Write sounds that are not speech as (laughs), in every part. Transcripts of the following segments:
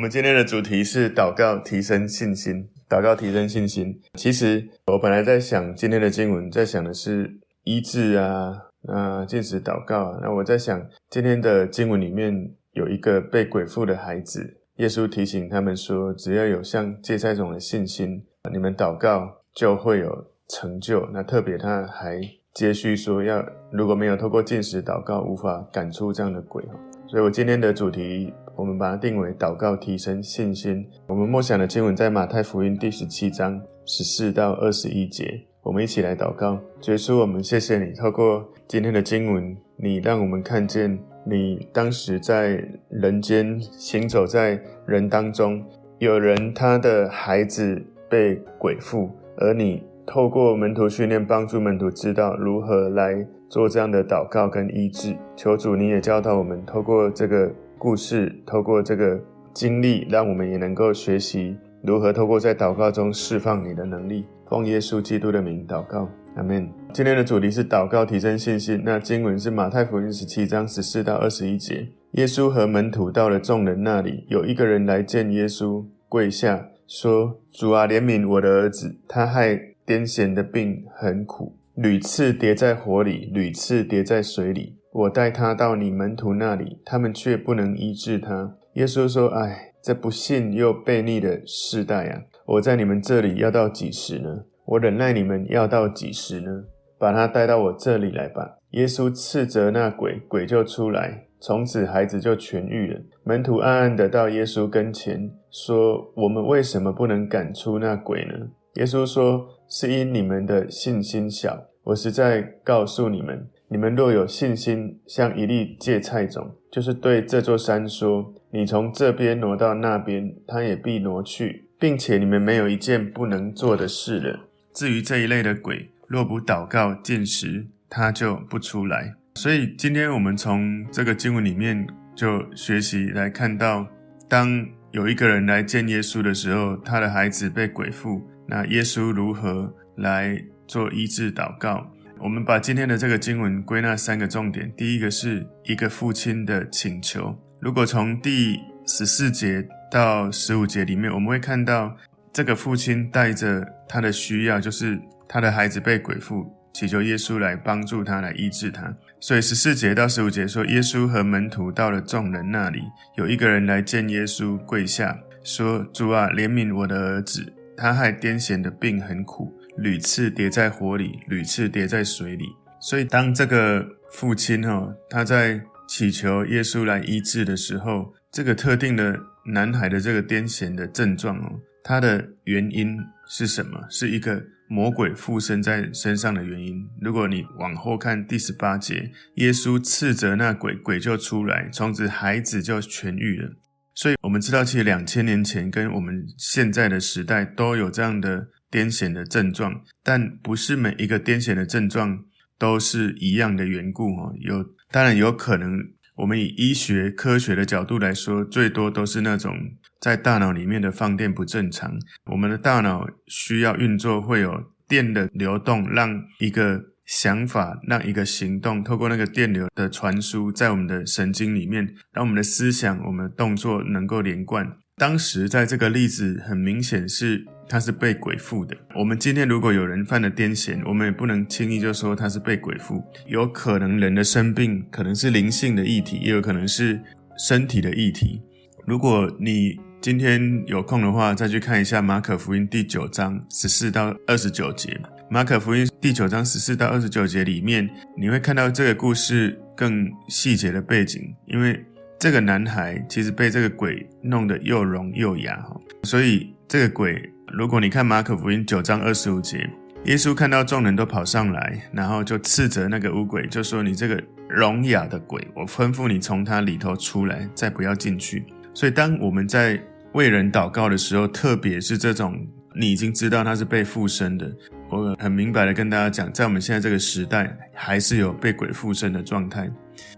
我们今天的主题是祷告提升信心。祷告提升信心。其实我本来在想今天的经文，在想的是医治啊，那进食祷告啊。那我在想今天的经文里面有一个被鬼附的孩子，耶稣提醒他们说，只要有像芥菜种的信心，你们祷告就会有成就。那特别他还接续说，要如果没有透过进食祷告，无法赶出这样的鬼。所以我今天的主题，我们把它定为祷告提升信心。我们默想的经文在马太福音第十七章十四到二十一节。我们一起来祷告，耶稣，我们谢谢你，透过今天的经文，你让我们看见你当时在人间行走在人当中，有人他的孩子被鬼附，而你透过门徒训练，帮助门徒知道如何来。做这样的祷告跟医治，求主你也教导我们，透过这个故事，透过这个经历，让我们也能够学习如何透过在祷告中释放你的能力。奉耶稣基督的名祷告，阿门。今天的主题是祷告提升信心。那经文是马太福音十七章十四到二十一节。耶稣和门徒到了众人那里，有一个人来见耶稣，跪下说：“主啊，怜悯我的儿子，他害癫痫的病很苦。”屡次跌在火里，屡次跌在水里。我带他到你门徒那里，他们却不能医治他。耶稣说：“唉，这不信又悖逆的世代啊！我在你们这里要到几时呢？我忍耐你们要到几时呢？把他带到我这里来吧。”耶稣斥责那鬼，鬼就出来，从此孩子就痊愈了。门徒暗暗地到耶稣跟前说：“我们为什么不能赶出那鬼呢？”耶稣说：“是因你们的信心小。”我实在告诉你们，你们若有信心，像一粒芥菜种，就是对这座山说：“你从这边挪到那边，它也必挪去，并且你们没有一件不能做的事了。”至于这一类的鬼，若不祷告禁食，它就不出来。所以今天我们从这个经文里面就学习来看到，当有一个人来见耶稣的时候，他的孩子被鬼附，那耶稣如何来做医治祷告，我们把今天的这个经文归纳三个重点。第一个是一个父亲的请求。如果从第十四节到十五节里面，我们会看到这个父亲带着他的需要，就是他的孩子被鬼附，祈求耶稣来帮助他，来医治他。所以十四节到十五节说，耶稣和门徒到了众人那里，有一个人来见耶稣，跪下说：“主啊，怜悯我的儿子，他害癫痫的病很苦。”屡次跌在火里，屡次跌在水里。所以，当这个父亲哈，他在祈求耶稣来医治的时候，这个特定的男孩的这个癫痫的症状哦，它的原因是什么？是一个魔鬼附身在身上的原因。如果你往后看第十八节，耶稣斥责那鬼，鬼就出来，从此孩子就痊愈了。所以，我们知道，其实两千年前跟我们现在的时代都有这样的。癫痫的症状，但不是每一个癫痫的症状都是一样的缘故哈。有，当然有可能，我们以医学科学的角度来说，最多都是那种在大脑里面的放电不正常。我们的大脑需要运作，会有电的流动，让一个想法，让一个行动，透过那个电流的传输，在我们的神经里面，让我们的思想、我们的动作能够连贯。当时在这个例子，很明显是。他是被鬼附的。我们今天如果有人犯了癫痫，我们也不能轻易就说他是被鬼附。有可能人的生病可能是灵性的议题，也有可能是身体的议题。如果你今天有空的话，再去看一下马可福音第九章十四到二十九节。马可福音第九章十四到二十九节里面，你会看到这个故事更细节的背景，因为这个男孩其实被这个鬼弄得又聋又哑，所以这个鬼。如果你看马可福音九章二十五节，耶稣看到众人都跑上来，然后就斥责那个污鬼，就说：“你这个聋哑的鬼，我吩咐你从他里头出来，再不要进去。”所以，当我们在为人祷告的时候，特别是这种你已经知道他是被附身的，我很明白的跟大家讲，在我们现在这个时代，还是有被鬼附身的状态。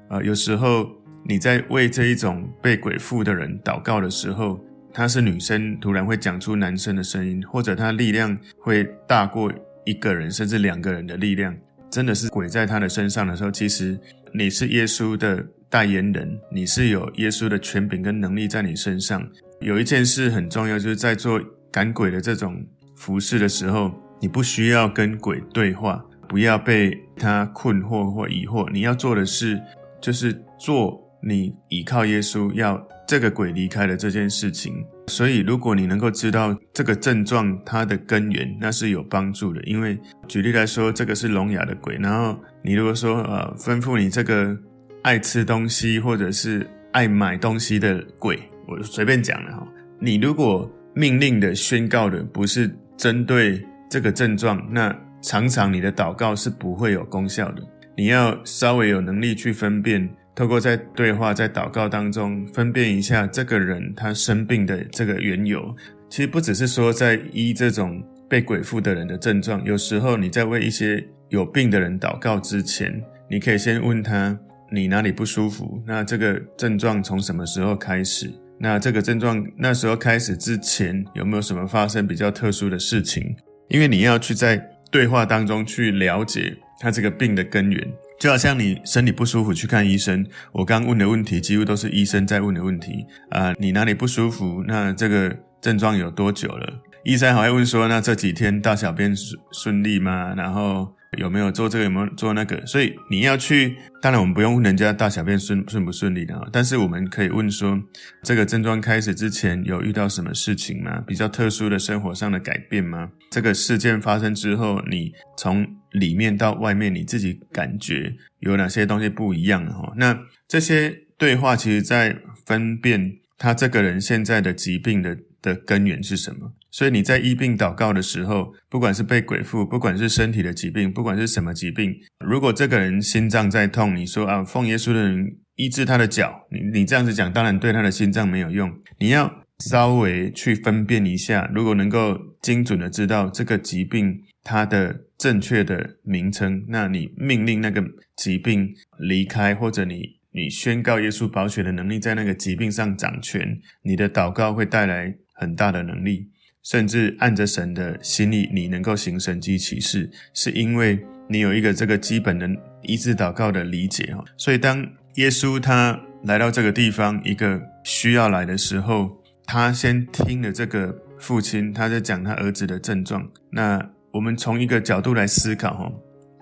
啊、有时候你在为这一种被鬼附的人祷告的时候，她是女生，突然会讲出男生的声音，或者她力量会大过一个人，甚至两个人的力量，真的是鬼在她的身上的时候，其实你是耶稣的代言人，你是有耶稣的权柄跟能力在你身上，有一件事很重要，就是在做赶鬼的这种服事的时候，你不需要跟鬼对话，不要被他困惑或疑惑。你要做的是，就是做你依靠耶稣，要这个鬼离开的这件事情。所以，如果你能够知道这个症状它的根源，那是有帮助的。因为举例来说，这个是聋哑的鬼，然后你如果说呃吩咐你这个爱吃东西或者是爱买东西的鬼，我随便讲了哈。你如果命令的宣告的不是针对这个症状，那常常你的祷告是不会有功效的。你要稍微有能力去分辨。透过在对话、在祷告当中分辨一下这个人他生病的这个缘由，其实不只是说在医这种被鬼附的人的症状，有时候你在为一些有病的人祷告之前，你可以先问他，你哪里不舒服？那这个症状从什么时候开始？那这个症状那时候开始之前有没有什么发生比较特殊的事情？因为你要去在对话当中去了解他这个病的根源。就好像你身体不舒服去看医生，我刚问的问题几乎都是医生在问的问题啊、你哪里不舒服？那这个症状有多久了？医生还会问说，那这几天大小便顺顺利吗？然后。有没有做这个？有没有做那个？所以你要去，当然我们不用问人家大小便顺顺不顺利的，但是我们可以问说，这个症状开始之前有遇到什么事情吗？比较特殊的生活上的改变吗？这个事件发生之后，你从里面到外面，你自己感觉有哪些东西不一样？哈，那这些对话其实在分辨他这个人现在的疾病的的根源是什么。所以你在医病祷告的时候，不管是被鬼附，不管是身体的疾病，不管是什么疾病，如果这个人心脏在痛，你说啊，奉耶稣的人医治他的脚，你你这样子讲，当然对他的心脏没有用。你要稍微去分辨一下，如果能够精准的知道这个疾病它的正确的名称，那你命令那个疾病离开，或者你你宣告耶稣保血的能力在那个疾病上掌权，你的祷告会带来很大的能力。甚至按着神的心意，你能够行神迹奇事，是因为你有一个这个基本的医治祷告的理解哈。所以当耶稣他来到这个地方，一个需要来的时候，他先听了这个父亲他在讲他儿子的症状。那我们从一个角度来思考哈，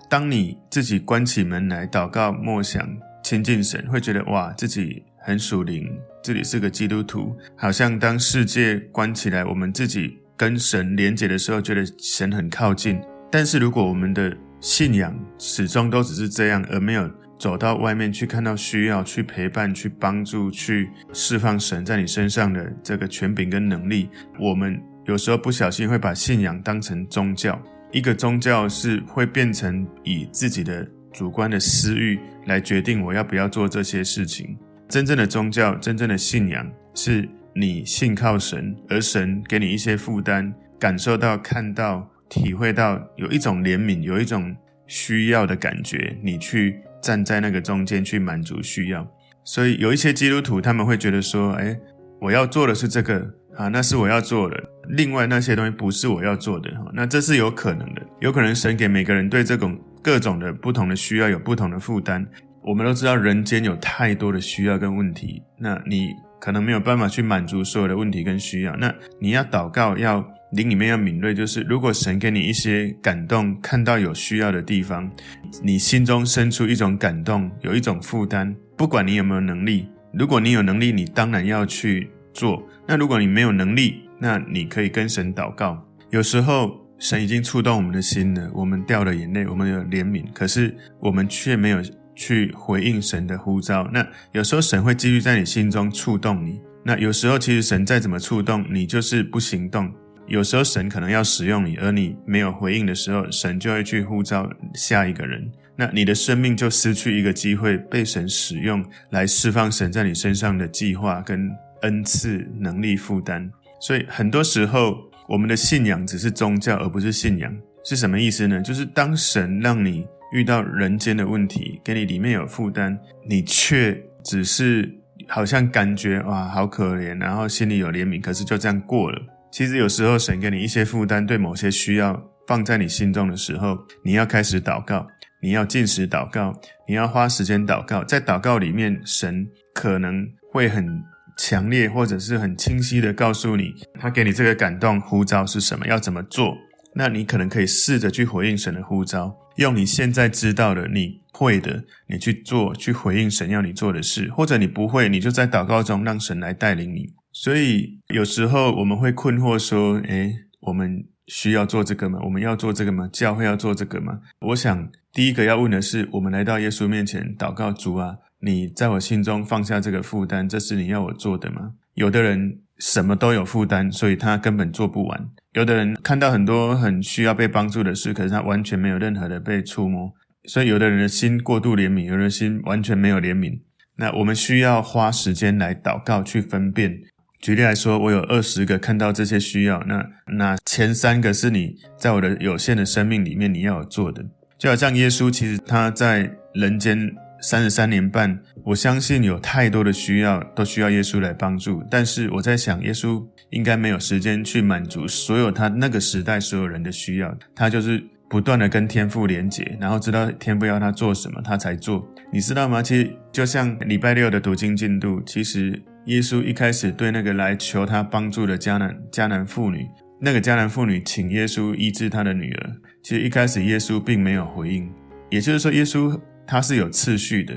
当你自己关起门来祷告默想亲近神，会觉得哇，自己很属灵。这里是个基督徒，好像当世界关起来，我们自己跟神连结的时候，觉得神很靠近。但是如果我们的信仰始终都只是这样，而没有走到外面去看到需要，去陪伴、去帮助、去释放神在你身上的这个权柄跟能力，我们有时候不小心会把信仰当成宗教。一个宗教是会变成以自己的主观的私欲来决定我要不要做这些事情。真正的宗教，真正的信仰，是你信靠神，而神给你一些负担，感受到、看到、体会到有一种怜悯，有一种需要的感觉，你去站在那个中间去满足需要。所以有一些基督徒他们会觉得说：“哎，我要做的是这个啊，那是我要做的，另外那些东西不是我要做的。”那这是有可能的，有可能神给每个人对这种各种的不同的需要有不同的负担。我们都知道，人间有太多的需要跟问题，那你可能没有办法去满足所有的问题跟需要。那你要祷告，要灵里面要敏锐，就是如果神给你一些感动，看到有需要的地方，你心中生出一种感动，有一种负担，不管你有没有能力，如果你有能力，你当然要去做。那如果你没有能力，那你可以跟神祷告。有时候神已经触动我们的心了，我们掉了眼泪，我们有怜悯，可是我们却没有。去回应神的呼召，那有时候神会继续在你心中触动你。那有时候其实神再怎么触动你，就是不行动。有时候神可能要使用你，而你没有回应的时候，神就会去呼召下一个人。那你的生命就失去一个机会被神使用来释放神在你身上的计划跟恩赐能力负担。所以很多时候我们的信仰只是宗教，而不是信仰。是什么意思呢？就是当神让你。遇到人间的问题，给你里面有负担，你却只是好像感觉哇，好可怜，然后心里有怜悯，可是就这样过了。其实有时候神给你一些负担，对某些需要放在你心中的时候，你要开始祷告，你要进食祷告，你要花时间祷告。在祷告里面，神可能会很强烈或者是很清晰的告诉你，他给你这个感动呼召是什么，要怎么做。那你可能可以试着去回应神的呼召，用你现在知道的、你会的，你去做，去回应神要你做的事。或者你不会，你就在祷告中让神来带领你。所以有时候我们会困惑说：“诶，我们需要做这个吗？我们要做这个吗？教会要做这个吗？”我想第一个要问的是：我们来到耶稣面前祷告，主啊，你在我心中放下这个负担，这是你要我做的吗？有的人什么都有负担，所以他根本做不完。有的人看到很多很需要被帮助的事，可是他完全没有任何的被触摸，所以有的人的心过度怜悯，有的人心完全没有怜悯。那我们需要花时间来祷告，去分辨。举例来说，我有二十个看到这些需要，那那前三个是你在我的有限的生命里面你要有做的。就好像耶稣，其实他在人间三十三年半，我相信有太多的需要都需要耶稣来帮助，但是我在想，耶稣。应该没有时间去满足所有他那个时代所有人的需要，他就是不断的跟天父连结，然后知道天父要他做什么，他才做。你知道吗？其实就像礼拜六的读经进度，其实耶稣一开始对那个来求他帮助的迦南迦南妇女，那个迦南妇女请耶稣医治她的女儿，其实一开始耶稣并没有回应，也就是说，耶稣 (laughs) 它是有次序的，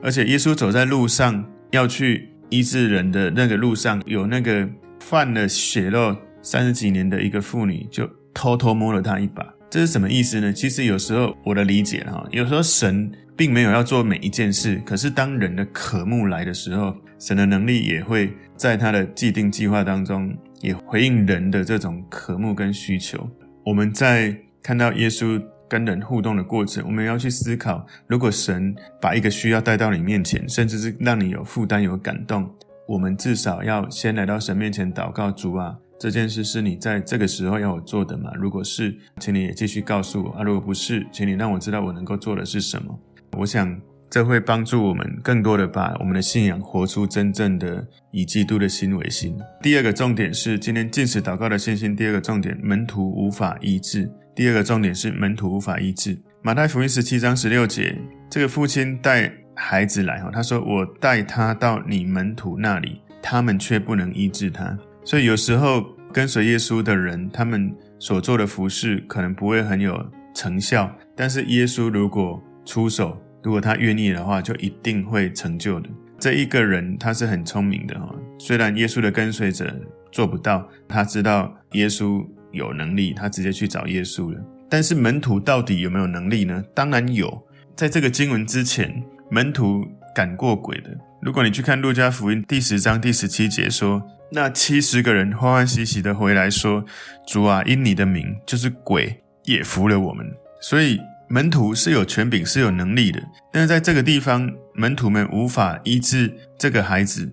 而且耶稣走在路上要去医治人的那个路上有那个。犯了血肉三十几年的一个妇女，就偷偷摸了他一把，这是什么意思呢？其实有时候我的理解哈，有时候神并没有要做每一件事，可是当人的渴慕来的时候，神的能力也会在他的既定计划当中，也回应人的这种渴慕跟需求。我们在看到耶稣跟人互动的过程，我们要去思考，如果神把一个需要带到你面前，甚至是让你有负担、有感动。我们至少要先来到神面前祷告，主啊，这件事是你在这个时候要我做的吗？如果是，请你也继续告诉我啊；如果不是，请你让我知道我能够做的是什么。我想这会帮助我们更多的把我们的信仰活出真正的以基督的心为心。第二个重点是今天进食祷告的信心。第二个重点，门徒无法医治。第二个重点是门徒无法医治。马太福音十七章十六节，这个父亲带。孩子来哈，他说：“我带他到你门徒那里，他们却不能医治他。所以有时候跟随耶稣的人，他们所做的服事可能不会很有成效，但是耶稣如果出手，如果他愿意的话，就一定会成就的。这一个人他是很聪明的哈，虽然耶稣的跟随者做不到，他知道耶稣有能力，他直接去找耶稣了。但是门徒到底有没有能力呢？当然有，在这个经文之前。”门徒赶过鬼的。如果你去看路加福音第十章第十七节说，那七十个人欢欢喜喜的回来说：“主啊，因你的名，就是鬼也服了我们。”所以门徒是有权柄、是有能力的。但是在这个地方，门徒们无法医治这个孩子，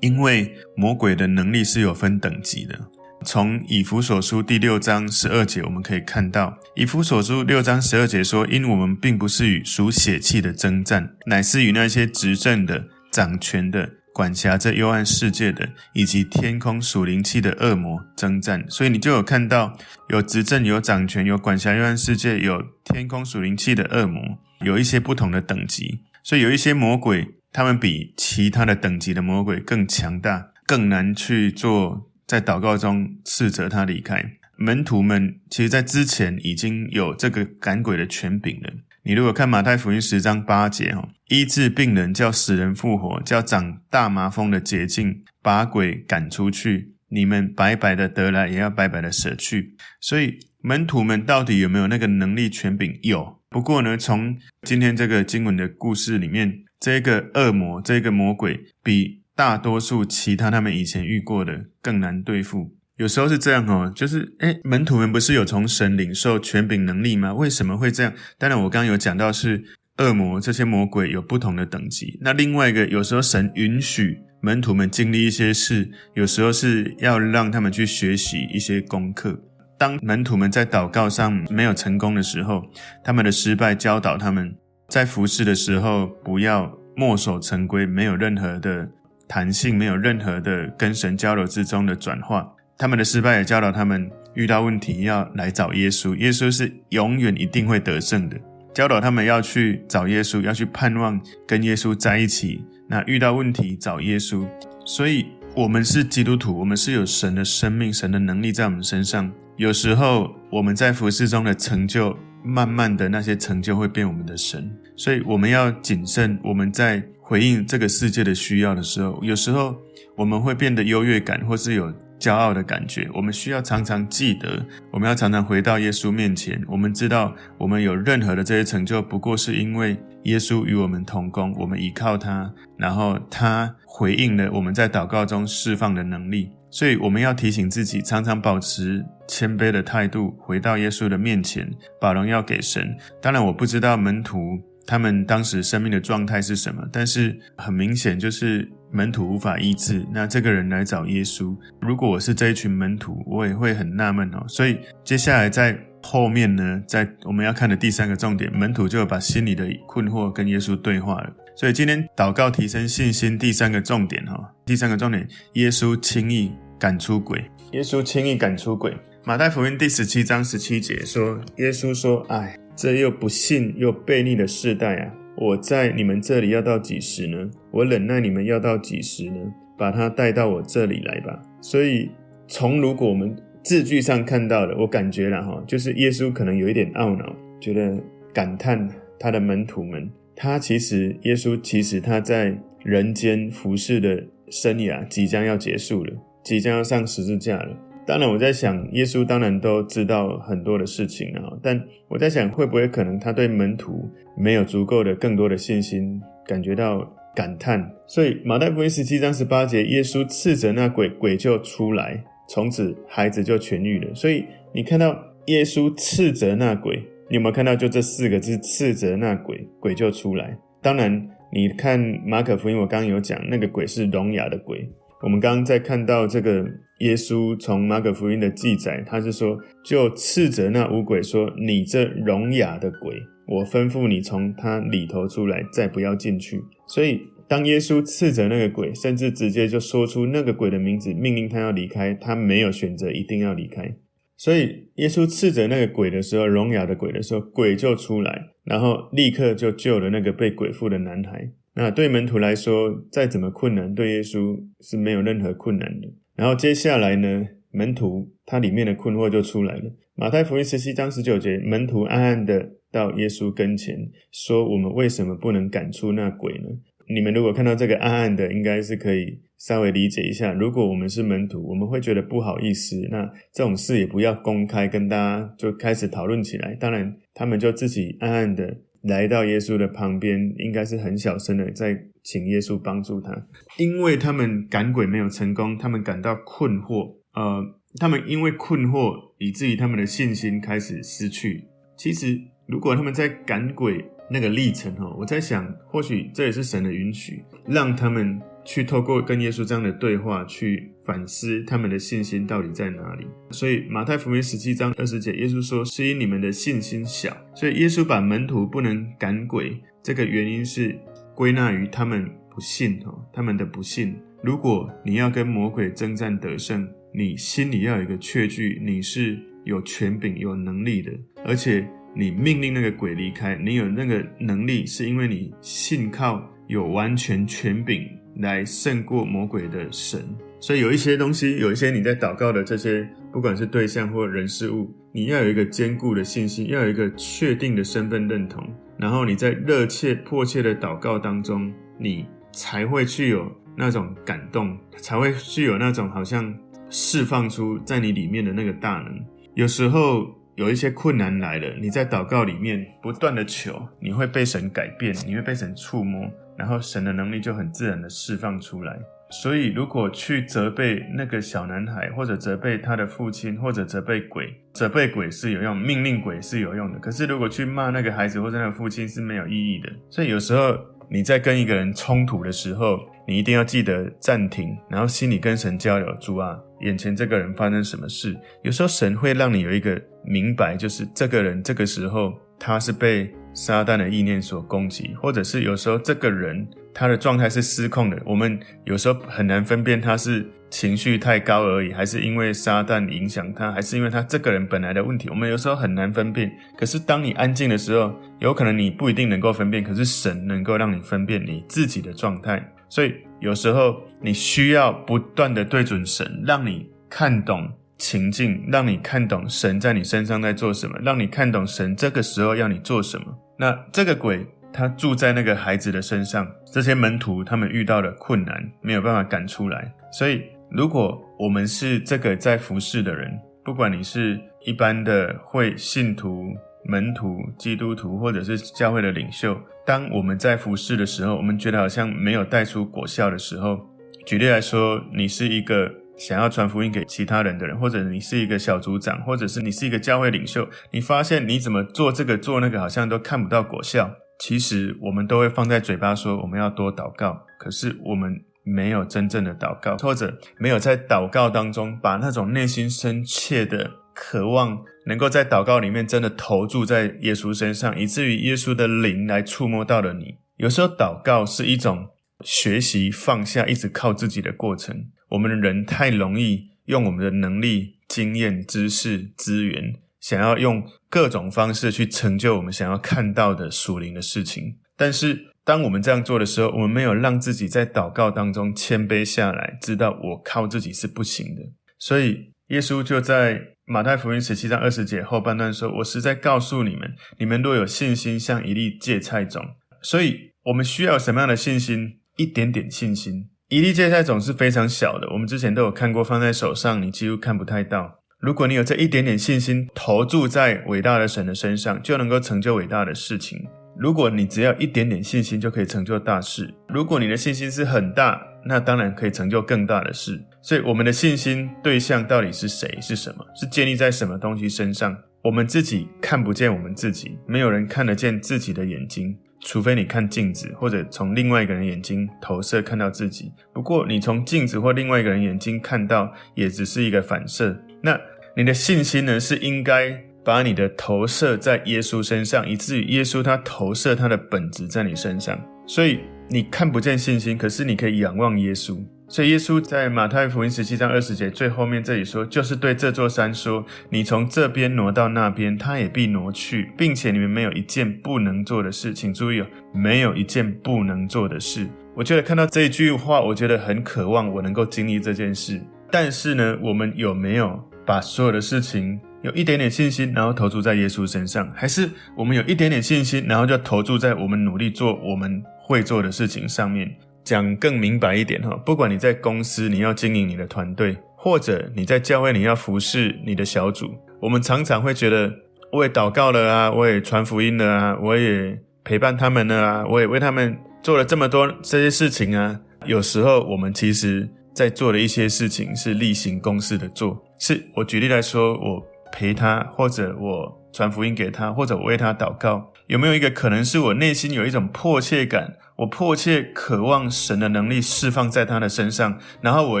因为魔鬼的能力是有分等级的。从以弗所书第六章十二节，我们可以看到，以弗所书六章十二节说：“因我们并不是与属血气的争战，乃是与那些执政的、掌权的、管辖这幽暗世界的，以及天空属灵气的恶魔争战。”所以你就有看到，有执政、有掌权、有管辖幽暗世界、有天空属灵气的恶魔，有一些不同的等级。所以有一些魔鬼，他们比其他的等级的魔鬼更强大，更难去做。在祷告中斥责他离开。门徒们其实，在之前已经有这个赶鬼的权柄了。你如果看马太福音十章八节，哈，医治病人，叫死人复活，叫长大麻风的洁净，把鬼赶出去。你们白白的得来，也要白白的舍去。所以门徒们到底有没有那个能力权柄？有。不过呢，从今天这个经文的故事里面，这个恶魔，这个魔鬼比。大多数其他他们以前遇过的更难对付，有时候是这样哦，就是诶，门徒们不是有从神领受权柄能力吗？为什么会这样？当然，我刚刚有讲到是恶魔这些魔鬼有不同的等级。那另外一个，有时候神允许门徒们经历一些事，有时候是要让他们去学习一些功课。当门徒们在祷告上没有成功的时候，他们的失败教导他们在服侍的时候不要墨守成规，没有任何的。弹性没有任何的跟神交流之中的转化，他们的失败也教导他们遇到问题要来找耶稣，耶稣是永远一定会得胜的。教导他们要去找耶稣，要去盼望跟耶稣在一起。那遇到问题找耶稣，所以我们是基督徒，我们是有神的生命、神的能力在我们身上。有时候我们在服事中的成就，慢慢的那些成就会变我们的神，所以我们要谨慎。我们在回应这个世界的需要的时候，有时候我们会变得优越感，或是有骄傲的感觉。我们需要常常记得，我们要常常回到耶稣面前。我们知道，我们有任何的这些成就，不过是因为耶稣与我们同工，我们依靠他，然后他回应了我们在祷告中释放的能力。所以我们要提醒自己，常常保持谦卑的态度，回到耶稣的面前，把荣耀给神。当然，我不知道门徒他们当时生命的状态是什么，但是很明显就是门徒无法医治。那这个人来找耶稣，如果我是这一群门徒，我也会很纳闷哦。所以接下来在后面呢，在我们要看的第三个重点，门徒就把心里的困惑跟耶稣对话了。所以今天祷告提升信心，第三个重点哈，第三个重点，耶稣轻易赶出鬼。耶稣轻易赶出鬼。马太福音第十七章十七节说，耶稣说：“哎，这又不信又悖逆的世代啊！我在你们这里要到几时呢？我忍耐你们要到几时呢？把他带到我这里来吧。”所以从如果我们字句上看到的，我感觉了哈，就是耶稣可能有一点懊恼，觉得感叹他的门徒们。他其实，耶稣其实他在人间服侍的生涯即将要结束了，即将要上十字架了。当然，我在想，耶稣当然都知道很多的事情啊，但我在想，会不会可能他对门徒没有足够的、更多的信心，感觉到感叹。所以，马太福音十七章十八节，耶稣斥责那鬼，鬼就出来，从此孩子就痊愈了。所以，你看到耶稣斥责那鬼。你有没有看到？就这四个字，斥责那鬼，鬼就出来。当然，你看马可福音，我刚刚有讲，那个鬼是聋哑的鬼。我们刚刚在看到这个耶稣从马可福音的记载，他是说，就斥责那五鬼说：“你这聋哑的鬼，我吩咐你从他里头出来，再不要进去。”所以，当耶稣斥责那个鬼，甚至直接就说出那个鬼的名字，命令他要离开，他没有选择，一定要离开。所以，耶稣斥责那个鬼的时候，聋哑的鬼的时候，鬼就出来，然后立刻就救了那个被鬼附的男孩。那对门徒来说，再怎么困难，对耶稣是没有任何困难的。然后接下来呢，门徒他里面的困惑就出来了。马太福音十七章十九节，门徒暗暗的到耶稣跟前说：“我们为什么不能赶出那鬼呢？”你们如果看到这个暗暗的，应该是可以。稍微理解一下，如果我们是门徒，我们会觉得不好意思。那这种事也不要公开跟大家就开始讨论起来。当然，他们就自己暗暗的来到耶稣的旁边，应该是很小声的在请耶稣帮助他，因为他们赶鬼没有成功，他们感到困惑。呃，他们因为困惑，以至于他们的信心开始失去。其实，如果他们在赶鬼那个历程哈，我在想，或许这也是神的允许，让他们。去透过跟耶稣这样的对话，去反思他们的信心到底在哪里。所以马太福音十七章二十节，耶稣说：“是因你们的信心小。”所以耶稣把门徒不能赶鬼，这个原因是归纳于他们不信哦，他们的不信。如果你要跟魔鬼征战得胜，你心里要有一个确据，你是有权柄、有能力的，而且你命令那个鬼离开，你有那个能力，是因为你信靠有完全权柄。来胜过魔鬼的神，所以有一些东西，有一些你在祷告的这些，不管是对象或人事物，你要有一个坚固的信心，要有一个确定的身份认同，然后你在热切迫切的祷告当中，你才会具有那种感动，才会具有那种好像释放出在你里面的那个大能。有时候有一些困难来了，你在祷告里面不断的求，你会被神改变，你会被神触摸。然后神的能力就很自然的释放出来。所以如果去责备那个小男孩，或者责备他的父亲，或者责备鬼，责备鬼是有用，命令鬼是有用的。可是如果去骂那个孩子或者那个父亲是没有意义的。所以有时候你在跟一个人冲突的时候，你一定要记得暂停，然后心里跟神交流：主啊，眼前这个人发生什么事？有时候神会让你有一个明白，就是这个人这个时候他是被。撒旦的意念所攻击，或者是有时候这个人他的状态是失控的，我们有时候很难分辨他是情绪太高而已，还是因为撒旦影响他，还是因为他这个人本来的问题，我们有时候很难分辨。可是当你安静的时候，有可能你不一定能够分辨，可是神能够让你分辨你自己的状态。所以有时候你需要不断的对准神，让你看懂情境，让你看懂神在你身上在做什么，让你看懂神这个时候要你做什么。那这个鬼他住在那个孩子的身上，这些门徒他们遇到了困难，没有办法赶出来。所以如果我们是这个在服侍的人，不管你是一般的会信徒、门徒、基督徒，或者是教会的领袖，当我们在服侍的时候，我们觉得好像没有带出果效的时候，举例来说，你是一个。想要传福音给其他人的人，或者你是一个小组长，或者是你是一个教会领袖，你发现你怎么做这个做那个，好像都看不到果效。其实我们都会放在嘴巴说我们要多祷告，可是我们没有真正的祷告，或者没有在祷告当中把那种内心深切的渴望，能够在祷告里面真的投注在耶稣身上，以至于耶稣的灵来触摸到了你。有时候祷告是一种学习放下，一直靠自己的过程。我们的人太容易用我们的能力、经验、知识、资源，想要用各种方式去成就我们想要看到的属灵的事情。但是，当我们这样做的时候，我们没有让自己在祷告当中谦卑下来，知道我靠自己是不行的。所以，耶稣就在马太福音十七章二十节后半段说：“我实在告诉你们，你们若有信心，像一粒芥菜种。”所以，我们需要什么样的信心？一点点信心。一粒芥菜种是非常小的，我们之前都有看过，放在手上你几乎看不太到。如果你有这一点点信心，投注在伟大的神的身上，就能够成就伟大的事情。如果你只要一点点信心就可以成就大事，如果你的信心是很大，那当然可以成就更大的事。所以我们的信心对象到底是谁？是什么？是建立在什么东西身上？我们自己看不见我们自己，没有人看得见自己的眼睛。除非你看镜子，或者从另外一个人眼睛投射看到自己。不过，你从镜子或另外一个人眼睛看到，也只是一个反射。那你的信心呢？是应该把你的投射在耶稣身上，以至于耶稣他投射他的本质在你身上。所以你看不见信心，可是你可以仰望耶稣。所以耶稣在马太福音十七章二十节最后面这里说，就是对这座山说：“你从这边挪到那边，它也必挪去，并且你们没有一件不能做的事。”请注意哦，没有一件不能做的事。我觉得看到这一句话，我觉得很渴望我能够经历这件事。但是呢，我们有没有把所有的事情有一点点信心，然后投注在耶稣身上？还是我们有一点点信心，然后就投注在我们努力做我们会做的事情上面？讲更明白一点哈，不管你在公司，你要经营你的团队，或者你在教会，你要服侍你的小组，我们常常会觉得，我也祷告了啊，我也传福音了啊，我也陪伴他们了啊，我也为他们做了这么多这些事情啊。有时候我们其实在做的一些事情是例行公事的做，是我举例来说，我陪他，或者我传福音给他，或者我为他祷告，有没有一个可能是我内心有一种迫切感？我迫切渴望神的能力释放在他的身上，然后我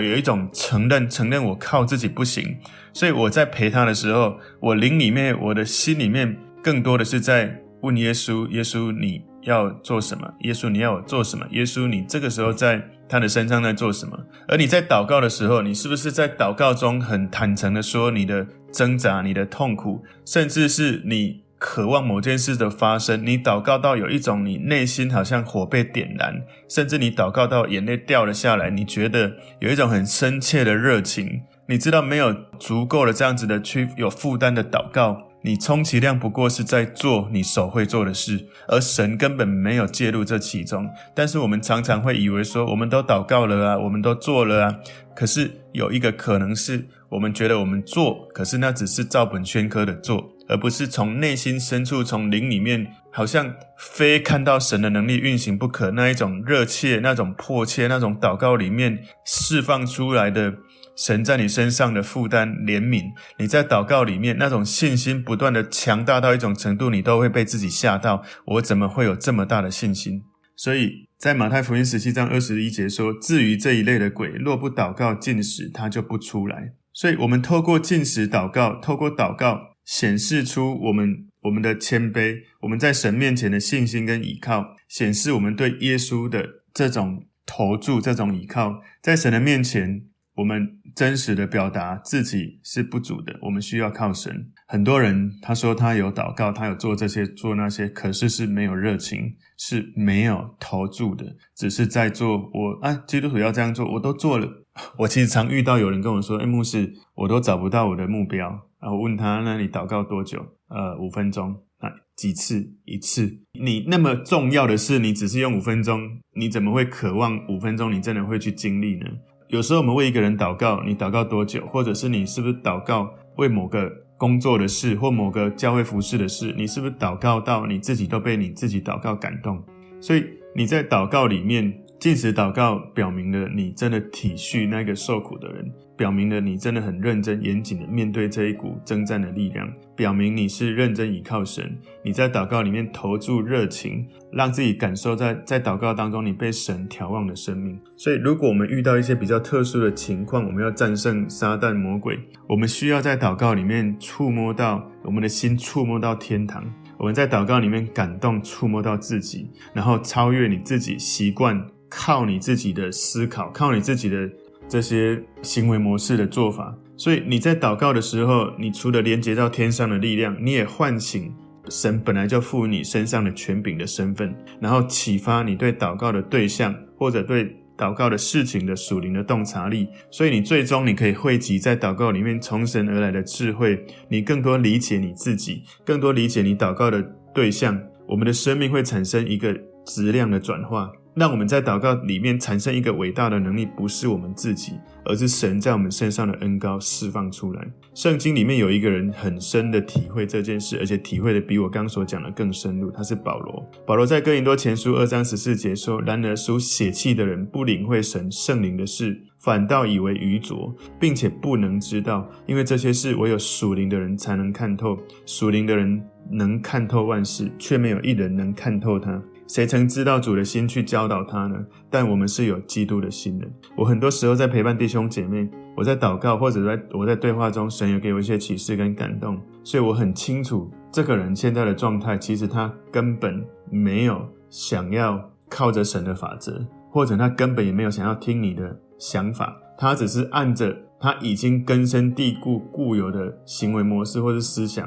有一种承认，承认我靠自己不行，所以我在陪他的时候，我灵里面，我的心里面更多的是在问耶稣：耶稣你要做什么？耶稣你要我做什么？耶稣你这个时候在他的身上在做什么？而你在祷告的时候，你是不是在祷告中很坦诚的说你的挣扎、你的痛苦，甚至是你？渴望某件事的发生，你祷告到有一种你内心好像火被点燃，甚至你祷告到眼泪掉了下来，你觉得有一种很深切的热情。你知道没有足够的这样子的去有负担的祷告，你充其量不过是在做你手会做的事，而神根本没有介入这其中。但是我们常常会以为说，我们都祷告了啊，我们都做了啊，可是有一个可能是我们觉得我们做，可是那只是照本宣科的做。而不是从内心深处、从灵里面，好像非看到神的能力运行不可，那一种热切、那种迫切、那种祷告里面释放出来的神在你身上的负担、怜悯，你在祷告里面那种信心不断的强大到一种程度，你都会被自己吓到。我怎么会有这么大的信心？所以在马太福音十七章二十一节说：“至于这一类的鬼，若不祷告禁食，他就不出来。”所以，我们透过禁食祷告，透过祷告。显示出我们我们的谦卑，我们在神面前的信心跟依靠，显示我们对耶稣的这种投注、这种依靠，在神的面前，我们真实的表达自己是不足的，我们需要靠神。很多人他说他有祷告，他有做这些做那些，可是是没有热情，是没有投注的，只是在做。我啊，基督徒要这样做，我都做了。(laughs) 我其实常遇到有人跟我说：“哎，牧师，我都找不到我的目标。”啊，我问他：“那你祷告多久？”呃，五分钟。啊，几次？一次？你那么重要的事，你只是用五分钟，你怎么会渴望五分钟？你真的会去经历呢？有时候我们为一个人祷告，你祷告多久？或者是你是不是祷告为某个工作的事，或某个教会服事的事？你是不是祷告到你自己都被你自己祷告感动？所以你在祷告里面，禁食祷告，表明了你真的体恤那个受苦的人。表明了你真的很认真、严谨的面对这一股征战的力量，表明你是认真倚靠神，你在祷告里面投注热情，让自己感受在在祷告当中你被神眺望的生命。所以，如果我们遇到一些比较特殊的情况，我们要战胜撒旦魔鬼，我们需要在祷告里面触摸到我们的心，触摸到天堂。我们在祷告里面感动，触摸到自己，然后超越你自己习惯靠你自己的思考，靠你自己的。这些行为模式的做法，所以你在祷告的时候，你除了连接到天上的力量，你也唤醒神本来就赋予你身上的权柄的身份，然后启发你对祷告的对象或者对祷告的事情的属灵的洞察力。所以你最终你可以汇集在祷告里面从神而来的智慧，你更多理解你自己，更多理解你祷告的对象，我们的生命会产生一个质量的转化。让我们在祷告里面产生一个伟大的能力，不是我们自己，而是神在我们身上的恩膏释放出来。圣经里面有一个人很深的体会这件事，而且体会的比我刚所讲的更深入。他是保罗。保罗在哥林多前书二章十四节说：“然而属血气的人不领会神圣灵的事，反倒以为愚拙，并且不能知道，因为这些事唯有属灵的人才能看透。属灵的人能看透万事，却没有一人能看透他。”谁曾知道主的心去教导他呢？但我们是有基督的心的。我很多时候在陪伴弟兄姐妹，我在祷告或者在我在对话中，神有给我一些启示跟感动，所以我很清楚这个人现在的状态，其实他根本没有想要靠着神的法则，或者他根本也没有想要听你的想法，他只是按着他已经根深蒂固固有的行为模式或是思想。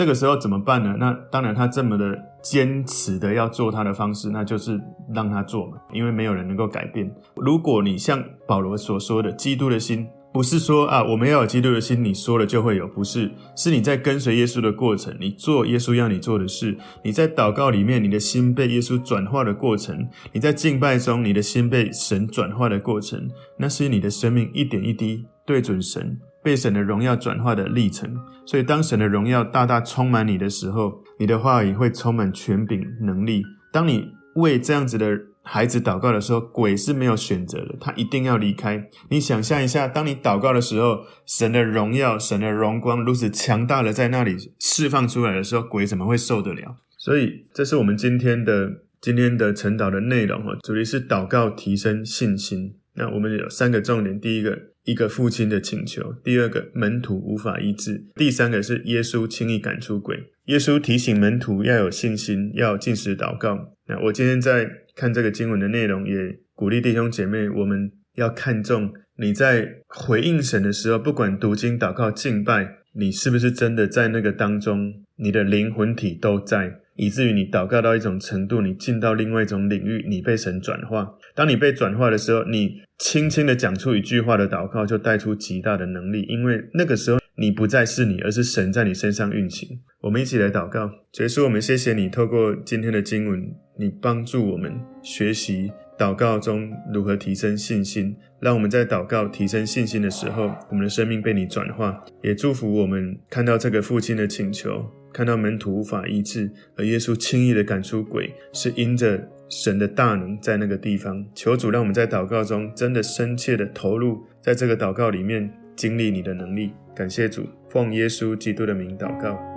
这个时候怎么办呢？那当然，他这么的坚持的要做他的方式，那就是让他做嘛，因为没有人能够改变。如果你像保罗所说的，基督的心不是说啊，我们要有基督的心，你说了就会有，不是，是你在跟随耶稣的过程，你做耶稣要你做的事，你在祷告里面，你的心被耶稣转化的过程，你在敬拜中，你的心被神转化的过程，那是你的生命一点一滴对准神。被神的荣耀转化的历程，所以当神的荣耀大大充满你的时候，你的话语会充满权柄能力。当你为这样子的孩子祷告的时候，鬼是没有选择的，他一定要离开。你想象一下，当你祷告的时候，神的荣耀、神的荣光如此强大的在那里释放出来的时候，鬼怎么会受得了？所以，这是我们今天的今天的晨祷的内容哈，主题是祷告提升信心。那我们有三个重点，第一个。一个父亲的请求，第二个门徒无法医治，第三个是耶稣轻易赶出鬼。耶稣提醒门徒要有信心，要禁食祷告。那我今天在看这个经文的内容，也鼓励弟兄姐妹，我们要看重你在回应神的时候，不管读经、祷告、敬拜，你是不是真的在那个当中，你的灵魂体都在。以至于你祷告到一种程度，你进到另外一种领域，你被神转化。当你被转化的时候，你轻轻的讲出一句话的祷告，就带出极大的能力。因为那个时候你不再是你，而是神在你身上运行。我们一起来祷告，结束。我们谢谢你透过今天的经文，你帮助我们学习祷告中如何提升信心。让我们在祷告提升信心的时候，我们的生命被你转化。也祝福我们看到这个父亲的请求。看到门徒无法医治，而耶稣轻易地赶出鬼，是因着神的大能在那个地方。求主让我们在祷告中真的深切的投入，在这个祷告里面经历你的能力。感谢主，奉耶稣基督的名祷告。